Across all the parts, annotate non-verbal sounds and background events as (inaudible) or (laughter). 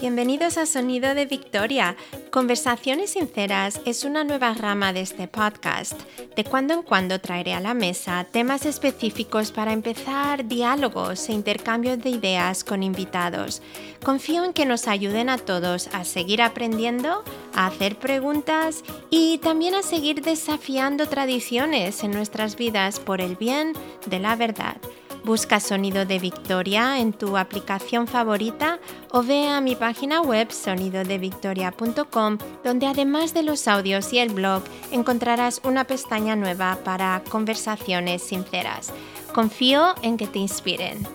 Bienvenidos a Sonido de Victoria. Conversaciones Sinceras es una nueva rama de este podcast. De cuando en cuando traeré a la mesa temas específicos para empezar diálogos e intercambios de ideas con invitados. Confío en que nos ayuden a todos a seguir aprendiendo, a hacer preguntas y también a seguir desafiando tradiciones en nuestras vidas por el bien de la verdad. Busca Sonido de Victoria en tu aplicación favorita o ve a mi página web sonidodevictoria.com donde además de los audios y el blog encontrarás una pestaña nueva para conversaciones sinceras. Confío en que te inspiren.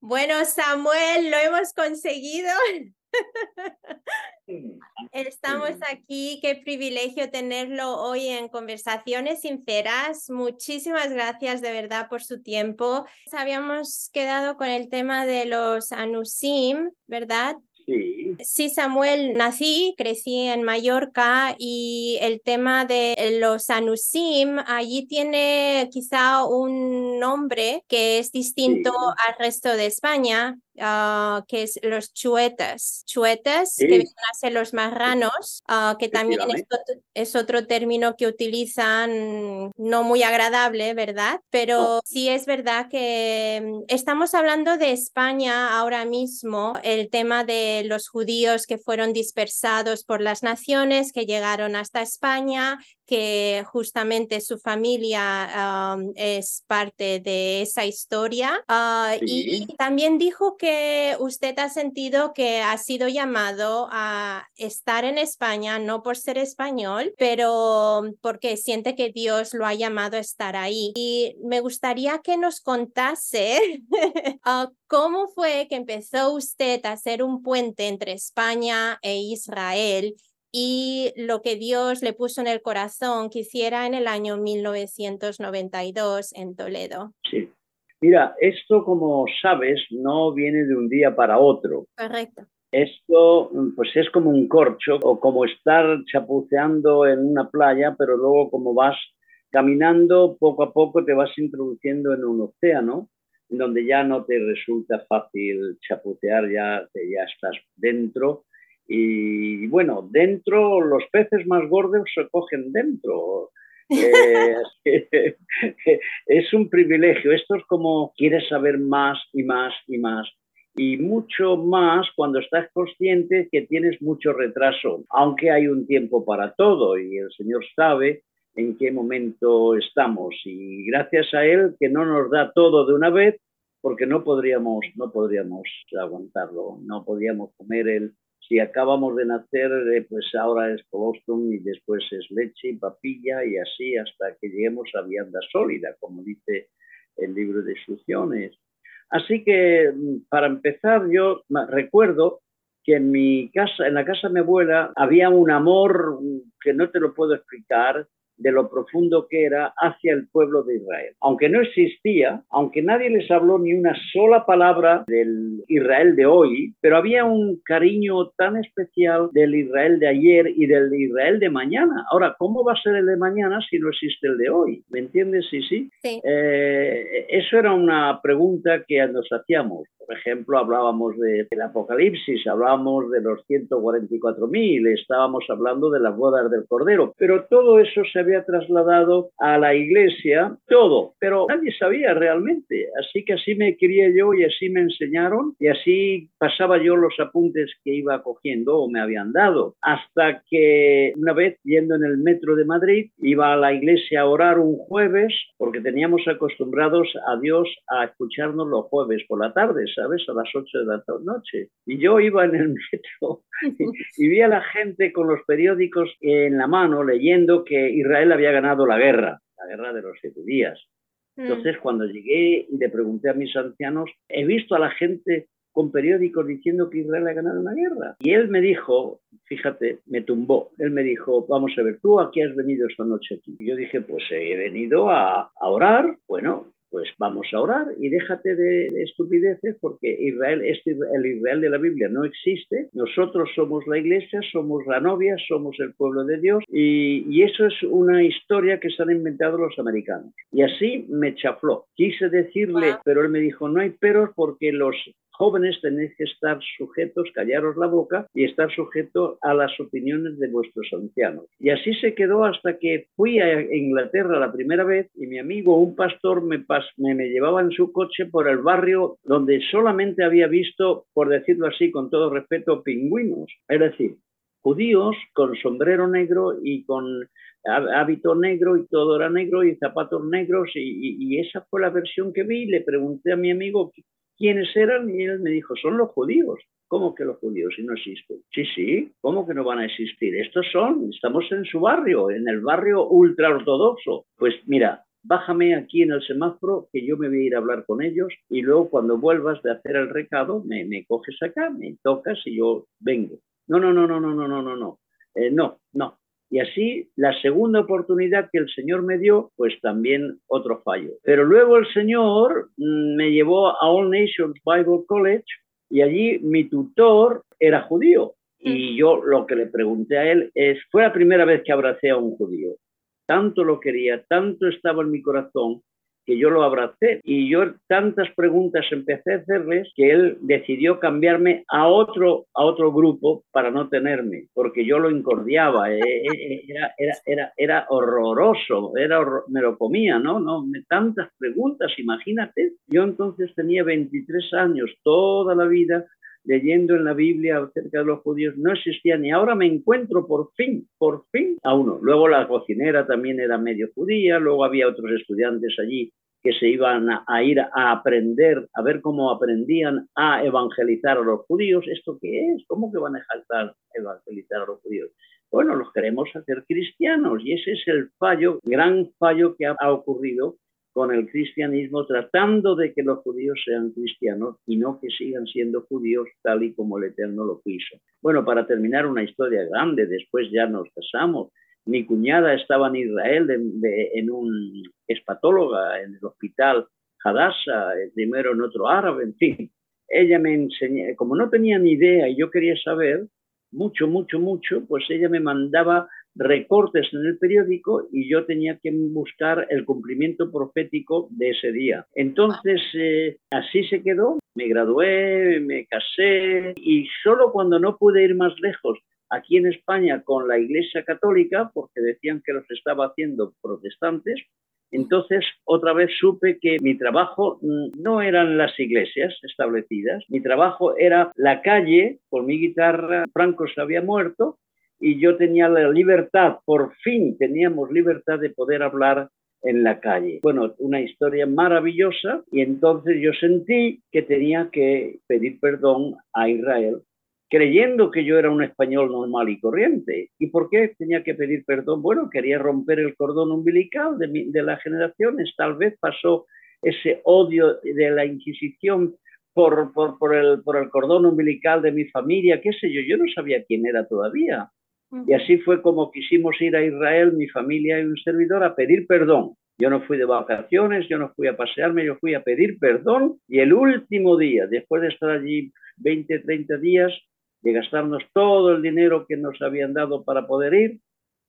Bueno, Samuel, lo hemos conseguido. (laughs) Estamos aquí, qué privilegio tenerlo hoy en Conversaciones Sinceras. Muchísimas gracias de verdad por su tiempo. Habíamos quedado con el tema de los Anusim, ¿verdad? Sí. Sí, Samuel, nací, crecí en Mallorca y el tema de los Anusim, allí tiene quizá un nombre que es distinto al resto de España. Ah, que es los chuetas. Chuetas, que vienen a ser los marranos, uh, que también es otro, es otro, término que utilizan no muy agradable, ¿verdad? Pero no. sí es verdad que mm, estamos hablando de España ahora mismo, el tema de los judíos que fueron dispersados por las naciones, que llegaron hasta España, que justamente su familia um, es parte de esa historia. Uh, sí. Y también dijo que usted ha sentido que ha sido llamado a estar en España, no por ser español, pero porque siente que Dios lo ha llamado a estar ahí. Y me gustaría que nos contase uh, (laughs) cómo fue que empezó usted a hacer un puente entre España e Israel y lo que Dios le puso en el corazón que hiciera en el año 1992 en Toledo. Sí. Mira, esto como sabes no viene de un día para otro. Correcto. Esto pues es como un corcho o como estar chapuceando en una playa, pero luego como vas caminando poco a poco te vas introduciendo en un océano donde ya no te resulta fácil chapucear, ya, ya estás dentro y bueno, dentro los peces más gordos se cogen dentro. Eh, (laughs) es un privilegio. Esto es como quieres saber más y más y más. Y mucho más cuando estás consciente que tienes mucho retraso, aunque hay un tiempo para todo y el Señor sabe en qué momento estamos. Y gracias a Él que no nos da todo de una vez, porque no podríamos, no podríamos aguantarlo, no podríamos comer el, si acabamos de nacer, eh, pues ahora es colostrum y después es leche y papilla y así hasta que lleguemos a vianda sólida, como dice el libro de instrucciones. Así que para empezar, yo recuerdo que en mi casa, en la casa de mi abuela, había un amor que no te lo puedo explicar, de lo profundo que era hacia el pueblo de Israel. Aunque no existía, aunque nadie les habló ni una sola palabra del Israel de hoy, pero había un cariño tan especial del Israel de ayer y del Israel de mañana. Ahora, ¿cómo va a ser el de mañana si no existe el de hoy? ¿Me entiendes? Sí, sí. sí. Eh, eso era una pregunta que nos hacíamos. Por ejemplo, hablábamos de, del Apocalipsis, hablábamos de los 144.000, estábamos hablando de las bodas del Cordero, pero todo eso se había trasladado a la iglesia, todo, pero nadie sabía realmente. Así que así me crié yo y así me enseñaron y así pasaba yo los apuntes que iba cogiendo o me habían dado. Hasta que una vez yendo en el metro de Madrid, iba a la iglesia a orar un jueves porque teníamos acostumbrados a Dios a escucharnos los jueves por la tarde, ¿sabes? A las 8 de la noche. Y yo iba en el (laughs) metro y, y vi a la gente con los periódicos en la mano leyendo que Israel había ganado la guerra, la guerra de los siete días. Entonces, mm. cuando llegué y le pregunté a mis ancianos, he visto a la gente con periódicos diciendo que Israel ha ganado una guerra. Y él me dijo, fíjate, me tumbó. Él me dijo, vamos a ver, ¿tú a qué has venido esta noche aquí? Y yo dije, pues he venido a, a orar. Bueno, pues vamos a orar y déjate de, estupideces porque Israel, este, el Israel de la Biblia no existe. Nosotros somos la iglesia, somos la novia, somos el pueblo de Dios y, y eso es una historia que se han inventado los americanos. Y así me chafló. Quise decirle, pero él me dijo, no hay peros porque los jóvenes tenéis que estar sujetos, callaros la boca y estar sujetos a las opiniones de vuestros ancianos. Y así se quedó hasta que fui a Inglaterra la primera vez y mi amigo, un pastor, me, me, llevaba en su coche por el barrio donde solamente había visto, por decirlo así, con todo respeto, pingüinos. Es decir, judíos con sombrero negro y con hábito negro y todo era negro y zapatos negros y, esa fue la versión que vi. Le pregunté a mi amigo quiénes eran y él me dijo, son los judíos. ¿Cómo que los judíos si no existen? Sí, sí, ¿cómo que no van a existir? Estos son, estamos en su barrio, en el barrio ultra ortodoxo. Pues mira, bájame aquí en el semáforo que yo me voy a ir a hablar con ellos y luego cuando vuelvas de hacer el recado me, me coges acá, me tocas y yo vengo. No, no, no, no, no, no, no, no, no. Eh, no, no, y así, la segunda oportunidad que el Señor me dio, pues también otro fallo. Pero luego el Señor mm, me llevó a All Nations Bible College y allí mi tutor era judío. Y yo lo que le pregunté a él es, fue la primera vez que abracé a un judío. Tanto lo quería, tanto estaba en mi corazón, que yo lo abracé y yo tantas preguntas empecé a hacerles que él decidió cambiarme a otro, a otro grupo para no tenerme, porque yo lo incordiaba, eh, eh, eh, era, era, era, era horroroso, era me lo comía, ¿no? no tantas preguntas, imagínate. Yo entonces tenía 23 años, toda la vida leyendo en la Biblia acerca de los judíos, no existían y ahora me encuentro por fin, por fin a uno. Luego la cocinera también era medio judía, luego había otros estudiantes allí que se iban a, ir a aprender, a ver cómo aprendían a evangelizar a los judíos. ¿Esto qué es? ¿Cómo que van a evangelizar a los judíos? Bueno, los queremos hacer cristianos y ese es el fallo, gran fallo que ha ocurrido con el cristianismo, tratando de que los judíos sean cristianos y no que sigan siendo judíos tal y como el Eterno lo quiso. Bueno, para terminar una historia grande, después ya nos casamos. Mi cuñada estaba en Israel en un espatóloga en el hospital Hadassah, primero en otro árabe, en fin. Ella me enseñó, como no tenía ni idea y yo quería saber mucho, mucho, mucho, pues ella me mandaba recortes en el periódico y yo tenía que buscar el cumplimiento profético de ese día. Entonces, eh, así se quedó, me gradué, me casé y solo cuando no pude ir más lejos aquí en España con la Iglesia Católica, porque decían que los estaba haciendo protestantes, entonces, otra vez supe que mi trabajo mm, no eran las iglesias establecidas, mi trabajo era la calle, con mi guitarra, Franco se había muerto, y yo tenía la libertad, por fin teníamos libertad de poder hablar en la calle. Bueno, una historia maravillosa y entonces yo sentí que tenía que pedir perdón a Israel creyendo que yo era un español normal y corriente. ¿Y por qué tenía que pedir perdón? Bueno, quería romper el cordón umbilical de, de las generaciones. Tal vez pasó ese odio de la Inquisición por, por, por, el, por el cordón umbilical de mi familia, qué sé yo, yo no sabía quién era todavía. Y así fue como quisimos ir a Israel, mi familia y un servidor, a pedir perdón. Yo no fui de vacaciones, yo no fui a pasearme, yo fui a pedir perdón. Y el último día, después de estar allí 20, 30 días, de gastarnos todo el dinero que nos habían dado para poder ir,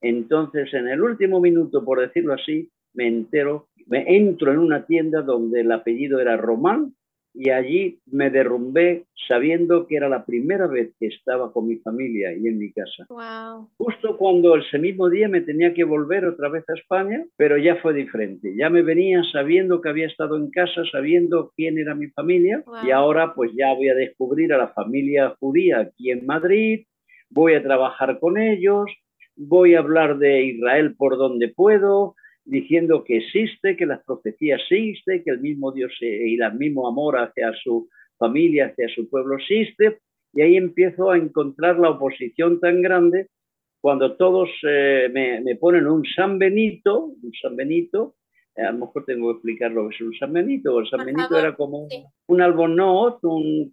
entonces en el último minuto, por decirlo así, me entero, me entro en una tienda donde el apellido era Román y allí me derrumbé sabiendo que era la primera vez que estaba con mi familia y en mi casa. Justo cuando ese mismo día me tenía que volver otra vez a España, pero ya fue diferente. Ya me venía sabiendo que había estado en casa, sabiendo quién era mi familia y ahora pues ya voy a descubrir a la familia judía aquí en Madrid, voy a trabajar con ellos, voy a hablar de Israel por donde puedo, diciendo que existe, que las profecías existen, que el mismo Dios y el mismo amor hacia su familia, hacia su pueblo existe, y ahí empiezo a encontrar la oposición tan grande cuando todos eh, me, ponen un San Benito, un San Benito, eh, a lo mejor tengo que explicar lo que es un San Benito, el San Benito era como un albornoz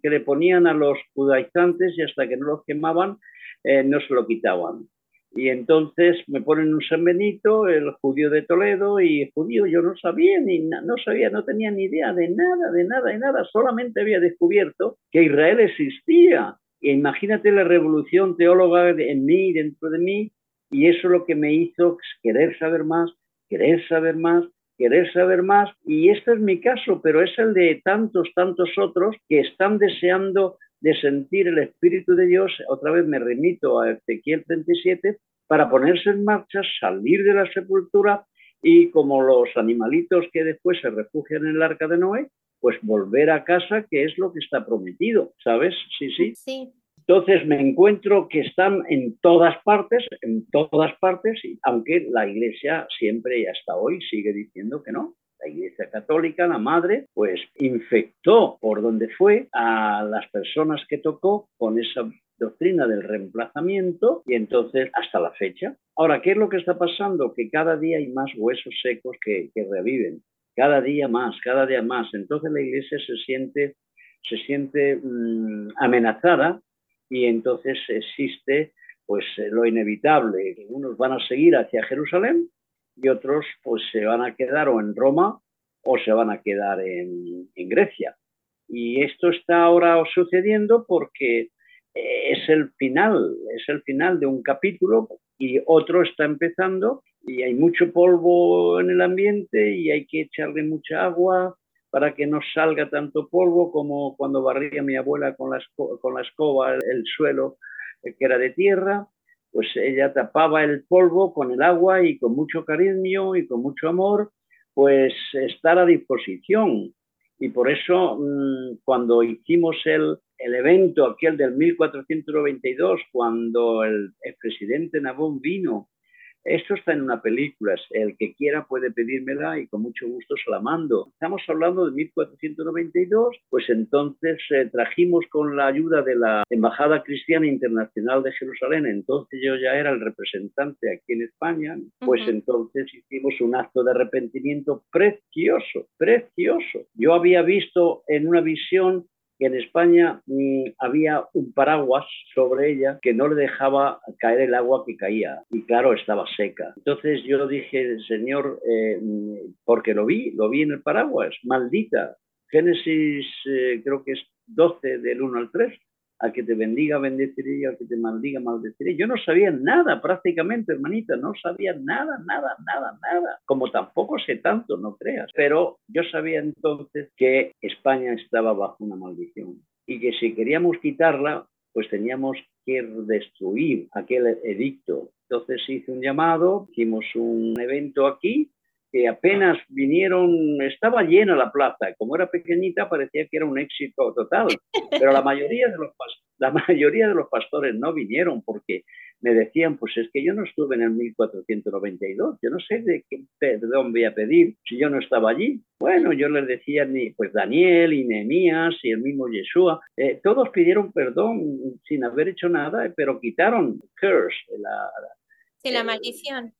que le ponían a los judaizantes y hasta que no los quemaban eh, no se lo quitaban. Y entonces me ponen un San Benito, el judío de Toledo, y judío yo no sabía, ni no sabía, no tenía ni idea de nada, de nada, de nada, solamente había descubierto que Israel existía. E imagínate la revolución teóloga en mí, dentro de mí, y eso es lo que me hizo querer saber más, querer saber más, querer saber más, y este es mi caso, pero es el de tantos, tantos otros que están deseando de sentir el Espíritu de Dios, otra vez me remito a Ezequiel 37, para ponerse en marcha, salir de la sepultura y como los animalitos que después se refugian en el arca de Noé, pues volver a casa, que es lo que está prometido, ¿sabes? Sí, sí. Sí. Entonces me encuentro que están en todas partes, en todas partes, aunque la Iglesia siempre y hasta hoy sigue diciendo que no. La Iglesia Católica, la madre, pues infectó por donde fue a las personas que tocó con esa doctrina del reemplazamiento y entonces hasta la fecha. Ahora, ¿qué es lo que está pasando? Que cada día hay más huesos secos que, reviven, cada día más, cada día más. Entonces la iglesia se siente, se siente mm, amenazada y entonces existe pues lo inevitable. Unos van a seguir hacia Jerusalén y otros pues se van a quedar o en Roma o se van a quedar en, en Grecia. Y esto está ahora sucediendo porque es el final, es el final de un capítulo y otro está empezando y hay mucho polvo en el ambiente y hay que echarle mucha agua para que no salga tanto polvo como cuando barría mi abuela con la, con la escoba el suelo que era de tierra, pues ella tapaba el polvo con el agua y con mucho cariño y con mucho amor, pues estar a disposición. Y por eso mm, cuando hicimos el, el evento aquel del 1492, cuando el, presidente Nabón vino, esto está en una película, el que quiera puede pedírmela y con mucho gusto se la mando. Estamos hablando de 1492, pues entonces eh, trajimos con la ayuda de la Embajada Cristiana Internacional de Jerusalén, entonces yo ya era el representante aquí en España, pues entonces hicimos un acto de arrepentimiento precioso, precioso. Yo había visto en una visión en España mm, había un paraguas sobre ella que no le dejaba caer el agua que caía y claro, estaba seca. Entonces yo dije, Señor, eh, porque lo vi, lo vi en el paraguas, maldita. Génesis eh, creo que es 12 del 1 al 3, al que te bendiga bendeciré y al que te maldiga maldeciré. Yo no sabía nada prácticamente, hermanita, no sabía nada, nada, nada, nada. Como tampoco sé tanto, no creas. Pero yo sabía entonces que España estaba bajo una maldición y que si queríamos quitarla, pues teníamos que destruir aquel edicto. Entonces hice un llamado, hicimos un evento aquí que apenas vinieron, estaba llena la plaza, como era pequeñita parecía que era un éxito total, pero la mayoría de los, la mayoría de los pastores no vinieron porque me decían, pues es que yo no estuve en el 1492, yo no sé de qué perdón voy a pedir si yo no estaba allí. Bueno, yo les decía, ni, pues Daniel y Nehemías y el mismo Yeshua, eh, todos pidieron perdón sin haber hecho nada, pero quitaron curse, la, sí, la maldición.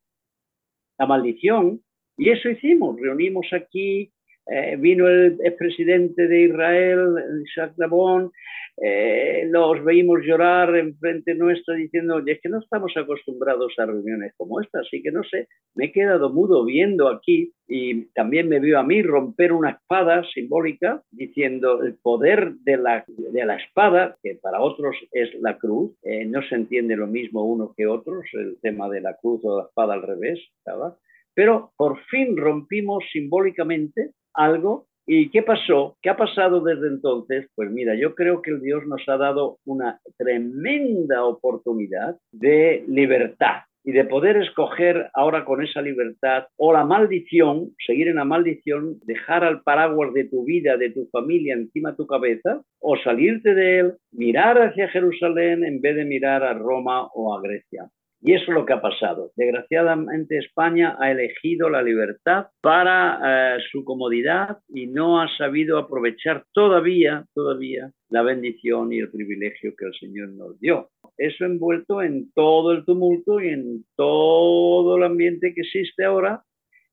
La maldición, y eso hicimos, reunimos aquí, eh, vino el presidente de Israel, Isaac Labón, eh, los veímos llorar enfrente nuestro diciendo, es que no estamos acostumbrados a reuniones como esta, así que no sé, me he quedado mudo viendo aquí y también me vio a mí romper una espada simbólica diciendo el poder de la, de la espada, que para otros es la cruz, eh, no se entiende lo mismo uno que otros, el tema de la cruz o la espada al revés, ¿sabes? Pero por fin rompimos simbólicamente algo. ¿Y qué pasó? ¿Qué ha pasado desde entonces? Pues mira, yo creo que el Dios nos ha dado una tremenda oportunidad de libertad y de poder escoger ahora con esa libertad o la maldición, seguir en la maldición, dejar al paraguas de tu vida, de tu familia encima de tu cabeza, o salirte de él, mirar hacia Jerusalén en vez de mirar a Roma o a Grecia. Y eso es lo que ha pasado. Desgraciadamente España ha elegido la libertad para eh, su comodidad y no ha sabido aprovechar todavía, todavía la bendición y el privilegio que el Señor nos dio. Eso envuelto en todo el tumulto y en todo el ambiente que existe ahora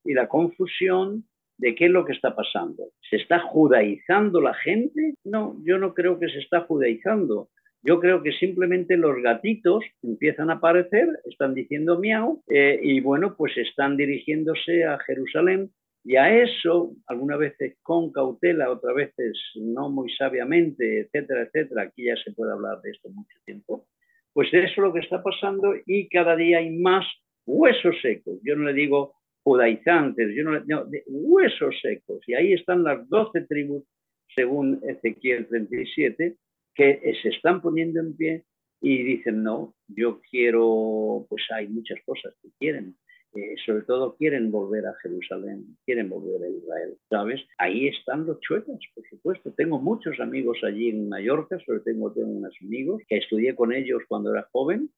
y la confusión de qué es lo que está pasando. ¿Se está judaizando la gente? No, yo no creo que se está judaizando Yo creo que simplemente los gatitos empiezan a aparecer, están diciendo miau, eh, y bueno, pues están dirigiéndose a Jerusalén. Y a eso, algunas veces con cautela, otras veces no muy sabiamente, etcétera, etcétera, aquí ya se puede hablar de esto mucho tiempo, pues eso es lo que está pasando y cada día hay más huesos secos. Yo no le digo judaizantes, yo no, no de huesos secos. Y ahí están las doce tribus, según Ezequiel 37, que se están poniendo en pie y dicen, no, yo quiero, pues hay muchas cosas que quieren. Eh, sobre todo quieren volver a Jerusalén, quieren volver a Israel, ¿sabes? Ahí están los chuetas, por supuesto. Tengo muchos amigos allí en Mallorca, sobre todo tengo unos amigos que estudié con ellos cuando era joven,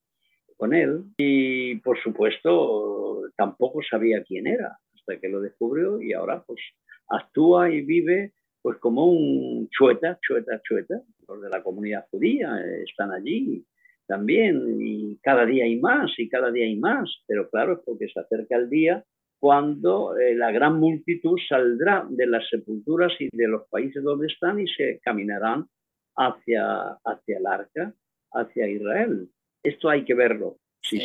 con él, y por supuesto tampoco sabía quién era hasta que lo descubrió y ahora pues actúa y vive pues como un chueta, chueta, chueta, los de la comunidad judía están allí también y cada día hay más y cada día hay más, pero claro, es porque se acerca el día cuando eh, la gran multitud saldrá de las sepulturas y de los países donde están y se caminarán hacia, hacia el arca, hacia Israel. Esto hay que verlo, sí.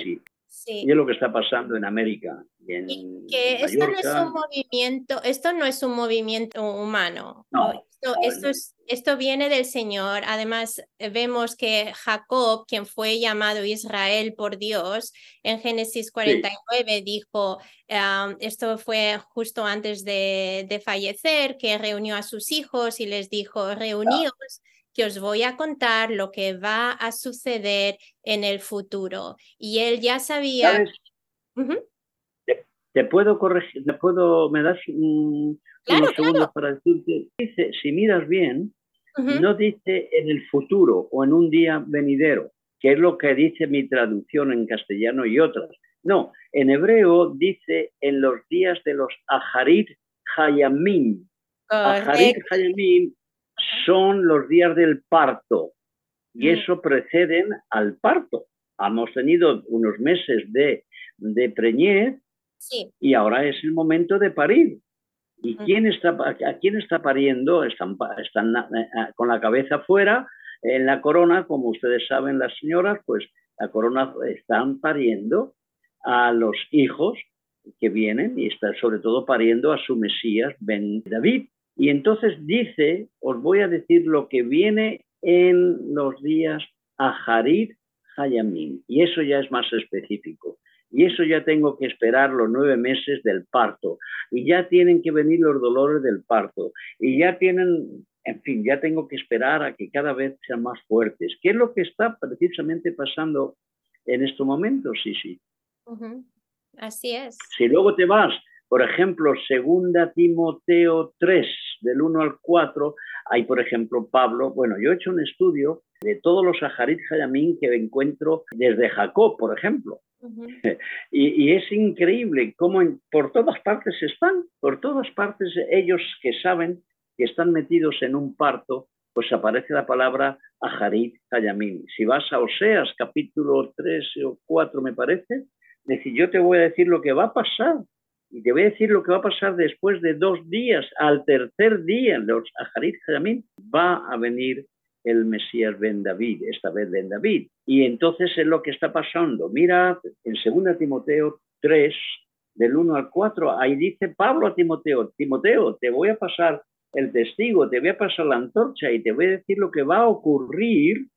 sí. Y es lo que está pasando en América. Y, que esto no es un movimiento, esto no es un movimiento humano. Esto, esto, es, esto viene del Señor. Además, eh, vemos que Jacob, quien fue llamado Israel por Dios, en Génesis 49 dijo, esto fue justo antes de, de, fallecer, que reunió a sus hijos y les dijo, reuníos que os voy a contar lo que va a suceder en el futuro. Y él ya sabía... te, puedo corregir, te puedo, me das un, unos segundos para decirte, dice, si miras bien, no dice en el futuro o en un día venidero, que es lo que dice mi traducción en castellano y otras. No, en hebreo dice en los días de los Aharit Hayamim. Aharit Hayamim son los días del parto y mm. eso preceden al parto. Hemos tenido unos meses de, de preñez y ahora es el momento de parir. ¿Y quién está, a quién está pariendo? Están, están eh, eh, con la cabeza fuera, en la corona, como ustedes saben las señoras, pues la corona están pariendo a los hijos que vienen y están sobre todo pariendo a su Mesías, Ben David. Y entonces dice, os voy a decir lo que viene en los días Aharit Hayamim. Y eso ya es más específico. Y eso ya tengo que esperar los nueve meses del parto. Y ya tienen que venir los dolores del parto. Y ya tienen, en fin, ya tengo que esperar a que cada vez sean más fuertes. ¿Qué es lo que está precisamente pasando en estos momentos? Sí, sí. Así es. Si luego te vas por ejemplo, segunda Timoteo 3, del 1 al 4, hay, por ejemplo, Pablo, bueno, yo he hecho un estudio de todos los Aharit Hayamín que encuentro desde Jacob, por ejemplo. (laughs) y, es increíble cómo por todas partes están, por todas partes ellos que saben que están metidos en un parto, pues aparece la palabra Aharit Hayamín. Si vas a Oseas capítulo 3 o 4 me parece, decir, yo te voy a decir lo que va a pasar y te voy a decir lo que va a pasar después de dos días. Al tercer día, los Aharit Jamín, va a venir el Mesías Ben David, esta vez Ben David. Y entonces es lo que está pasando. Mira, en 2 Timoteo 3, del 1 al 4, ahí dice Pablo a Timoteo, Timoteo, te voy a pasar el testigo, te voy a pasar la antorcha y te voy a decir lo que va a ocurrir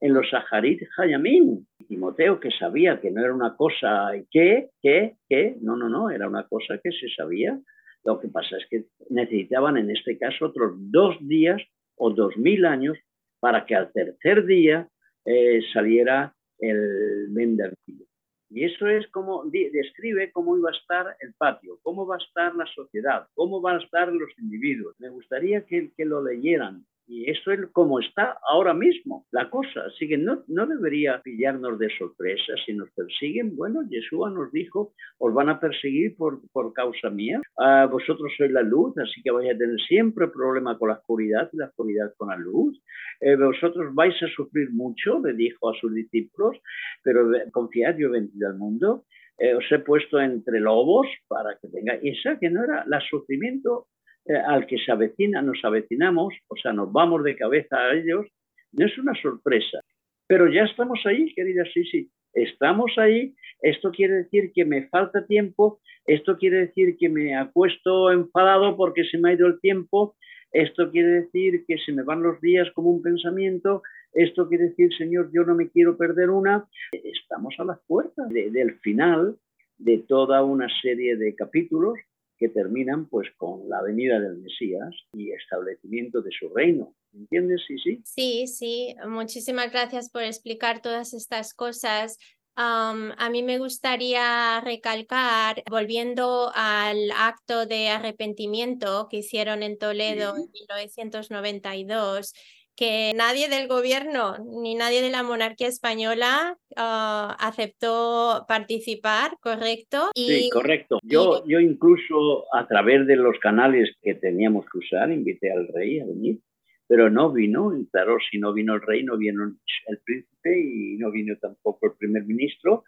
en los Saharit Hayamim. Timoteo que sabía que no era una cosa que, que, que, no, no, no, era una cosa que se sabía. Lo que pasa es que necesitaban en este caso otros dos días o dos mil años para que al tercer día eh, saliera el Mendervillo. Y eso es como describe cómo iba a estar el patio, cómo va a estar la sociedad, cómo van a estar los individuos. Me gustaría que, que lo leyeran y eso es como está ahora mismo la cosa. Así que no, no debería pillarnos de sorpresa. Si nos persiguen, bueno, Yeshua nos dijo, os van a perseguir por, por causa mía. Ah, vosotros sois la luz, así que vais a tener siempre problema con la oscuridad y la oscuridad con la luz. Eh, vosotros vais a sufrir mucho, le dijo a sus discípulos, pero confiad, yo he venido al mundo. Eh, os he puesto entre lobos para que tengáis. Esa que no era el sufrimiento eh, al que se avecina, nos avecinamos, o sea, nos vamos de cabeza a ellos, no es una sorpresa. Pero ya estamos ahí, querida sí, estamos ahí. Esto quiere decir que me falta tiempo, esto quiere decir que me acuesto enfadado porque se me ha ido el tiempo, esto quiere decir que se me van los días como un pensamiento, esto quiere decir, Señor, yo no me quiero perder una. Estamos a las puertas del final de toda una serie de capítulos que terminan pues con la venida del Mesías y establecimiento de su reino. ¿Entiendes? Sí, sí. Sí, sí. Muchísimas gracias por explicar todas estas cosas. a mí me gustaría recalcar, volviendo al acto de arrepentimiento que hicieron en Toledo en 1992, que nadie del gobierno ni nadie de la monarquía española ah, aceptó participar, ¿correcto? sí, correcto. Yo, yo incluso a través de los canales que teníamos que usar, invité al rey a venir, pero no vino, y claro, si no vino el rey, no vino el príncipe y no vino tampoco el primer ministro,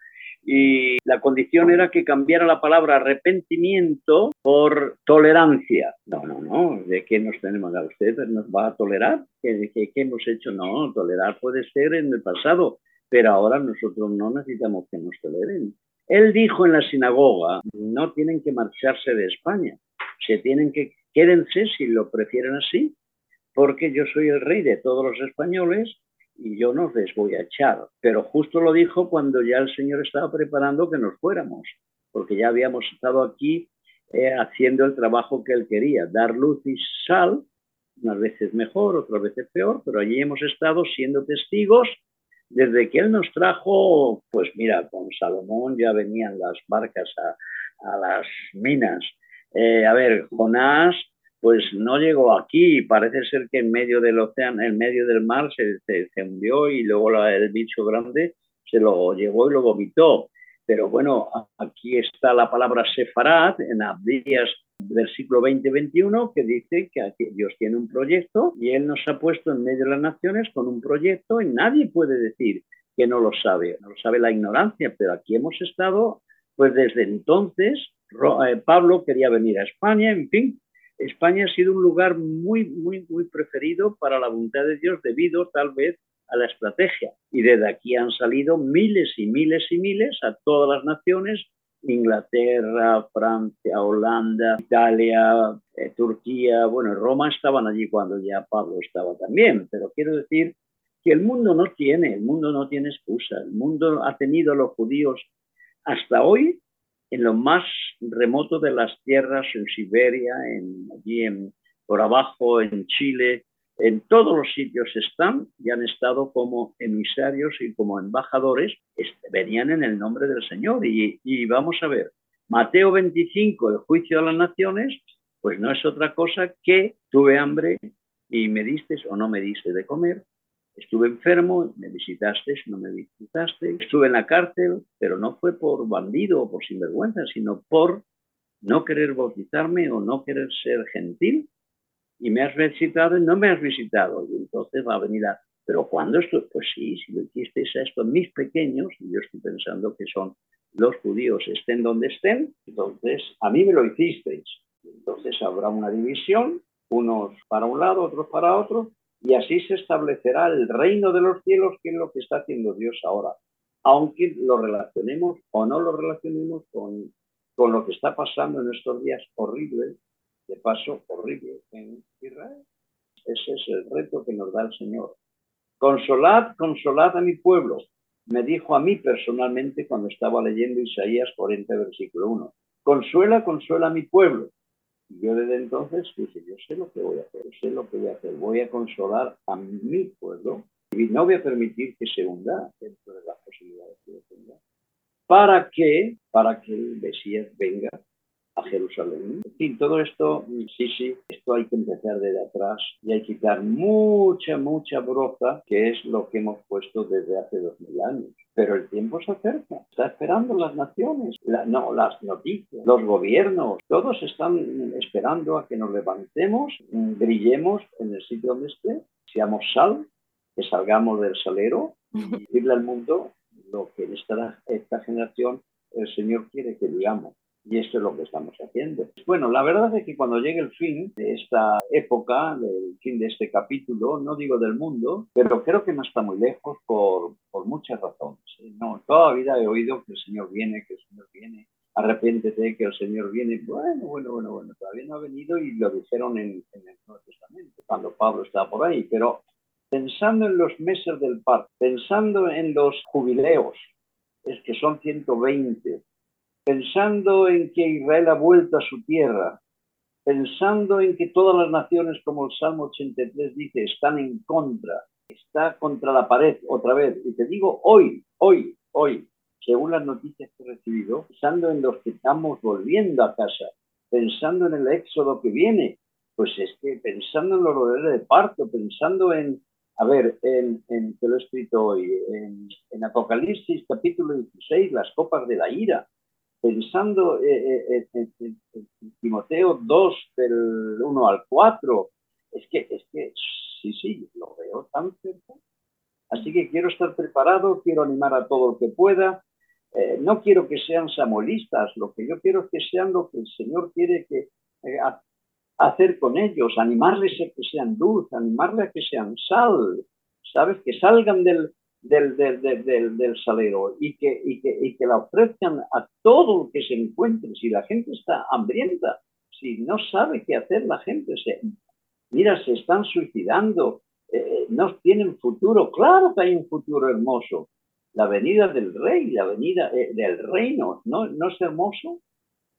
y la condición era que cambiara la palabra arrepentimiento por tolerancia. No, no, no, ¿de qué nos tenemos a usted? ¿Nos va a tolerar? ¿Qué, qué, qué hemos hecho? No, tolerar puede ser en el pasado, pero ahora nosotros no necesitamos que nos toleren. Él dijo en la sinagoga, no tienen que marcharse de España, se tienen que, quédense si lo prefieren así, porque yo soy el rey de todos los españoles y yo no les voy a echar. Pero justo lo dijo cuando ya el Señor estaba preparando que nos fuéramos, porque ya habíamos estado aquí eh, haciendo el trabajo que Él quería, dar luz y sal, unas veces mejor, otras veces peor, pero allí hemos estado siendo testigos desde que Él nos trajo, pues mira, con Salomón ya venían las barcas a, las minas. Eh, a ver, Jonás pues no llegó aquí. Parece ser que en medio del océano, en medio del mar, se, se, hundió y luego el bicho grande se lo llevó y lo vomitó. Pero bueno, aquí está la palabra sefarad en Abdías del siglo XX-XXI que dice que Dios tiene un proyecto y Él nos ha puesto en medio de las naciones con un proyecto y nadie puede decir que no lo sabe, no lo sabe la ignorancia, pero aquí hemos estado, pues desde entonces, eh, Pablo quería venir a España, en fin, España ha sido un lugar muy, muy, muy preferido para la voluntad de Dios debido tal vez a la estrategia. Y desde aquí han salido miles y miles y miles a todas las naciones, Inglaterra, Francia, Holanda, Italia, eh, Turquía, bueno, Roma estaban allí cuando ya Pablo estaba también, pero quiero decir que el mundo no tiene, el mundo no tiene excusa, el mundo ha tenido a los judíos hasta hoy en lo más remoto de las tierras, en Siberia, en, allí en, por abajo, en Chile, en todos los sitios están y han estado como emisarios y como embajadores, este, venían en el nombre del Señor. Y, y vamos a ver, Mateo 25, el juicio de las naciones, pues no es otra cosa que tuve hambre y me diste o no me diste de comer, Estuve enfermo, me visitaste, no me visitaste. Estuve en la cárcel, pero no fue por bandido o por sinvergüenza, sino por no querer bautizarme o no querer ser gentil. Y me has visitado y no me has visitado. Y entonces va a venir a... Pero cuando esto, pues sí, si lo hicisteis a esto mis pequeños, y yo estoy pensando que son los judíos, estén donde estén, entonces a mí me lo hicisteis. Entonces habrá una división, unos para un lado, otros para otro, y así se establecerá el reino de los cielos, que es lo que está haciendo Dios ahora. Aunque lo relacionemos o no lo relacionemos con, con lo que está pasando en estos días horribles, de paso horrible en Israel. Ese es el reto que nos da el Señor. Consolad, consolad a mi pueblo, me dijo a mí personalmente cuando estaba leyendo Isaías 40, versículo 1. Consuela, consuela a mi pueblo. Yo desde entonces dije, yo sé lo que voy a hacer, sé lo que voy a hacer, voy a consolar a mi pueblo y no voy a permitir que se hunda dentro de las posibilidades que yo tenga. ¿Para qué? Para que el Mesías venga a Jerusalén. En fin, todo esto, sí, sí, esto hay que empezar desde atrás y hay que quitar mucha, mucha broza, que es lo que hemos puesto desde hace dos mil años. Pero el tiempo se acerca, está esperando las naciones, no, las noticias, los gobiernos, todos están esperando a que nos levantemos, brillemos en el sitio donde esté, seamos sal, que salgamos del salero y (laughs) decirle al mundo lo que en esta, esta generación el Señor quiere que digamos Y esto es lo que estamos haciendo. Bueno, la verdad es que cuando llegue el fin de esta época, del fin de este capítulo, no digo del mundo, pero creo que no está muy lejos por, por muchas razones. ¿eh? No, toda vida he oído que el Señor viene, que el Señor viene, arrepiéntete que el Señor viene. Bueno, bueno, bueno, bueno, todavía no ha venido y lo dijeron en, en el Nuevo Testamento, cuando Pablo estaba por ahí, pero pensando en los meses del parto, pensando en los jubileos, es que son 120, pensando en que Israel ha vuelto a su tierra, pensando en que todas las naciones, como el Salmo 83 dice, están en contra, está contra la pared otra vez. Y te digo hoy, hoy, hoy, según las noticias que he recibido, pensando en los que estamos volviendo a casa, pensando en el éxodo que viene, pues es que pensando en los dolores de parto, pensando en, a ver, en, en, lo he escrito hoy, en, en, Apocalipsis capítulo 16, las copas de la ira, pensando eh, eh, en, Timoteo 2, del 1 al 4, es que, es que sí, sí, lo veo tan cerca. Así que quiero estar preparado, quiero animar a todo el que pueda. Eh, no quiero que sean samolistas, lo que yo quiero es que sean lo que el Señor quiere que eh, hacer con ellos, animarles a que sean luz, animarles a que sean sal, ¿sabes? Que salgan del, del, del, del, del salero y que, y, que, y que la ofrezcan a todo lo que se encuentre. Si la gente está hambrienta, si no sabe qué hacer la gente, se, mira, se están suicidando, eh, no tienen futuro. Claro que hay un futuro hermoso. La venida del rey, la venida eh, del reino, ¿no, ¿no es hermoso?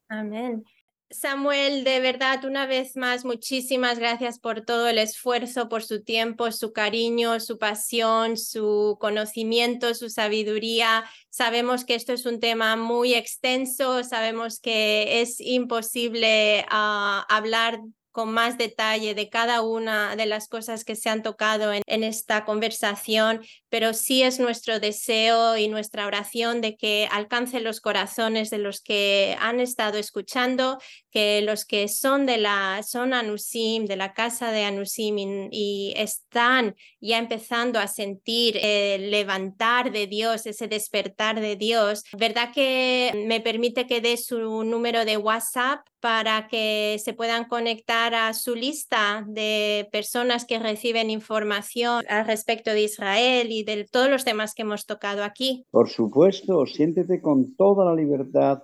Amén. Samuel, de verdad, una vez más, muchísimas gracias por todo el esfuerzo, por su tiempo, su cariño, su pasión, su conocimiento, su sabiduría. Sabemos que esto es un tema muy extenso, sabemos que es imposible uh, hablar con más detalle de cada una de las cosas que se han tocado en, en, esta conversación, pero sí es nuestro deseo y nuestra oración de que alcance los corazones de los que han estado escuchando, que los que son de la son Anusim, de la casa de Anusim y, y están ya empezando a sentir el levantar de Dios, ese despertar de Dios, ¿verdad que me permite que dé su número de WhatsApp para que se puedan conectar a su lista de personas que reciben información al respecto de Israel y de todos los temas que hemos tocado aquí. Por supuesto, siéntete con toda la libertad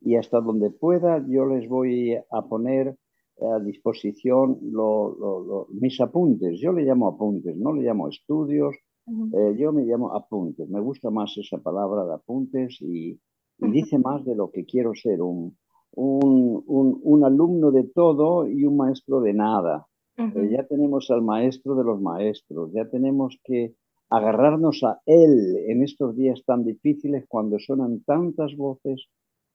y hasta donde pueda yo les voy a poner a disposición lo, lo, lo, mis apuntes. Yo le llamo apuntes, no le llamo estudios, uh -huh. eh, yo me llamo apuntes. Me gusta más esa palabra de apuntes y, y uh -huh. dice más de lo que quiero ser, un, un, un, un, alumno de todo y un maestro de nada. Uh -huh. eh, ya tenemos al maestro de los maestros, ya tenemos que agarrarnos a él en estos días tan difíciles cuando suenan tantas voces,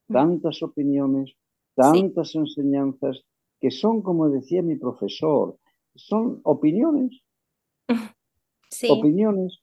tantas opiniones, tantas sí. enseñanzas, que son, como decía mi profesor, son opiniones. (laughs) Sí. Opiniones.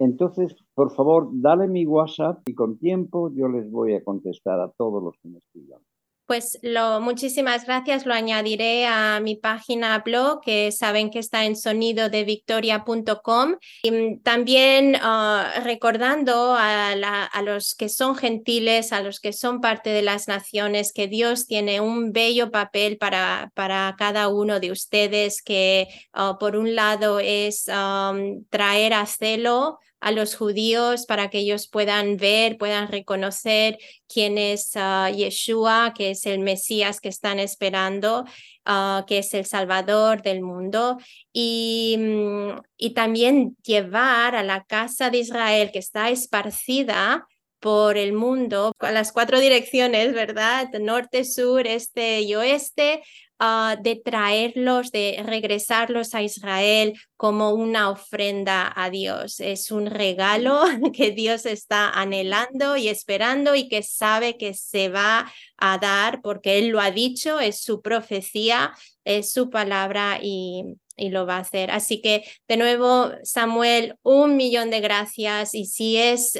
Entonces, por favor, dale mi WhatsApp y con tiempo yo les voy a contestar a todos los que me escriban. Pues lo, muchísimas gracias, lo añadiré a mi página blog, que saben que está en sonidodevictoria.com. Y también uh, recordando a, la, a, los que son gentiles, a los que son parte de las naciones, que Dios tiene un bello papel para, para cada uno de ustedes, que uh, por un lado es um, traer a celo a los judíos para que ellos puedan ver, puedan reconocer quién es uh, Yeshua, que es el Mesías que están esperando, uh, que es el Salvador del mundo, y, um, y también llevar a la casa de Israel que está esparcida por el mundo, a las cuatro direcciones, ¿verdad? Norte, sur, este y oeste, uh, de traerlos, de regresarlos a Israel como una ofrenda a Dios. Es un regalo (laughs) que Dios está anhelando y esperando y que sabe que se va a dar porque Él lo ha dicho, es su profecía, es su palabra y, y lo va a hacer. Así que de nuevo, Samuel, un millón de gracias y si es,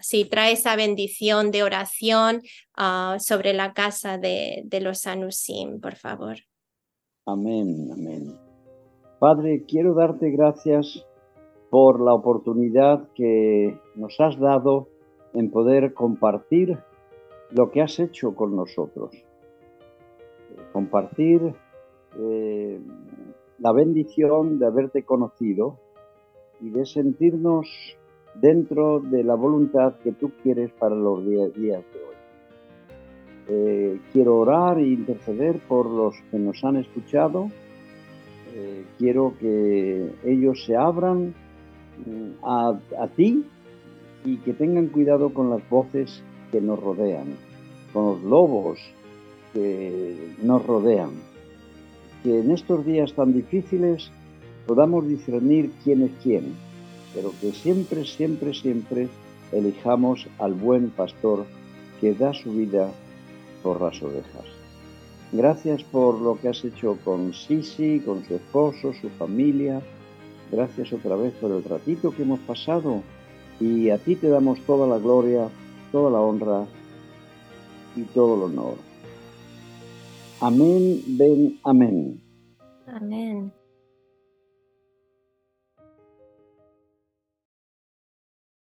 si trae esa bendición de oración uh, sobre la casa de, de los Anusim, por favor. Amén, amén. Padre, quiero darte gracias por la oportunidad que nos has dado en poder compartir lo que has hecho con nosotros. Compartir eh, la bendición de haberte conocido y de sentirnos dentro de la voluntad que tú quieres para los días de hoy. Eh, quiero orar e interceder por los que nos han escuchado. Eh, quiero que ellos se abran mm, a, a ti y que tengan cuidado con las voces que nos rodean, con los lobos que nos rodean. Que en estos días tan difíciles podamos discernir quién es quién, pero que siempre, siempre, siempre elijamos al buen pastor que da su vida por las ovejas. Gracias por lo que has hecho con Sisi, con su esposo, su familia. Gracias otra vez por el ratito que hemos pasado. Y a ti te damos toda la gloria, toda la honra y todo el honor. Amén, ven, amén. Amén.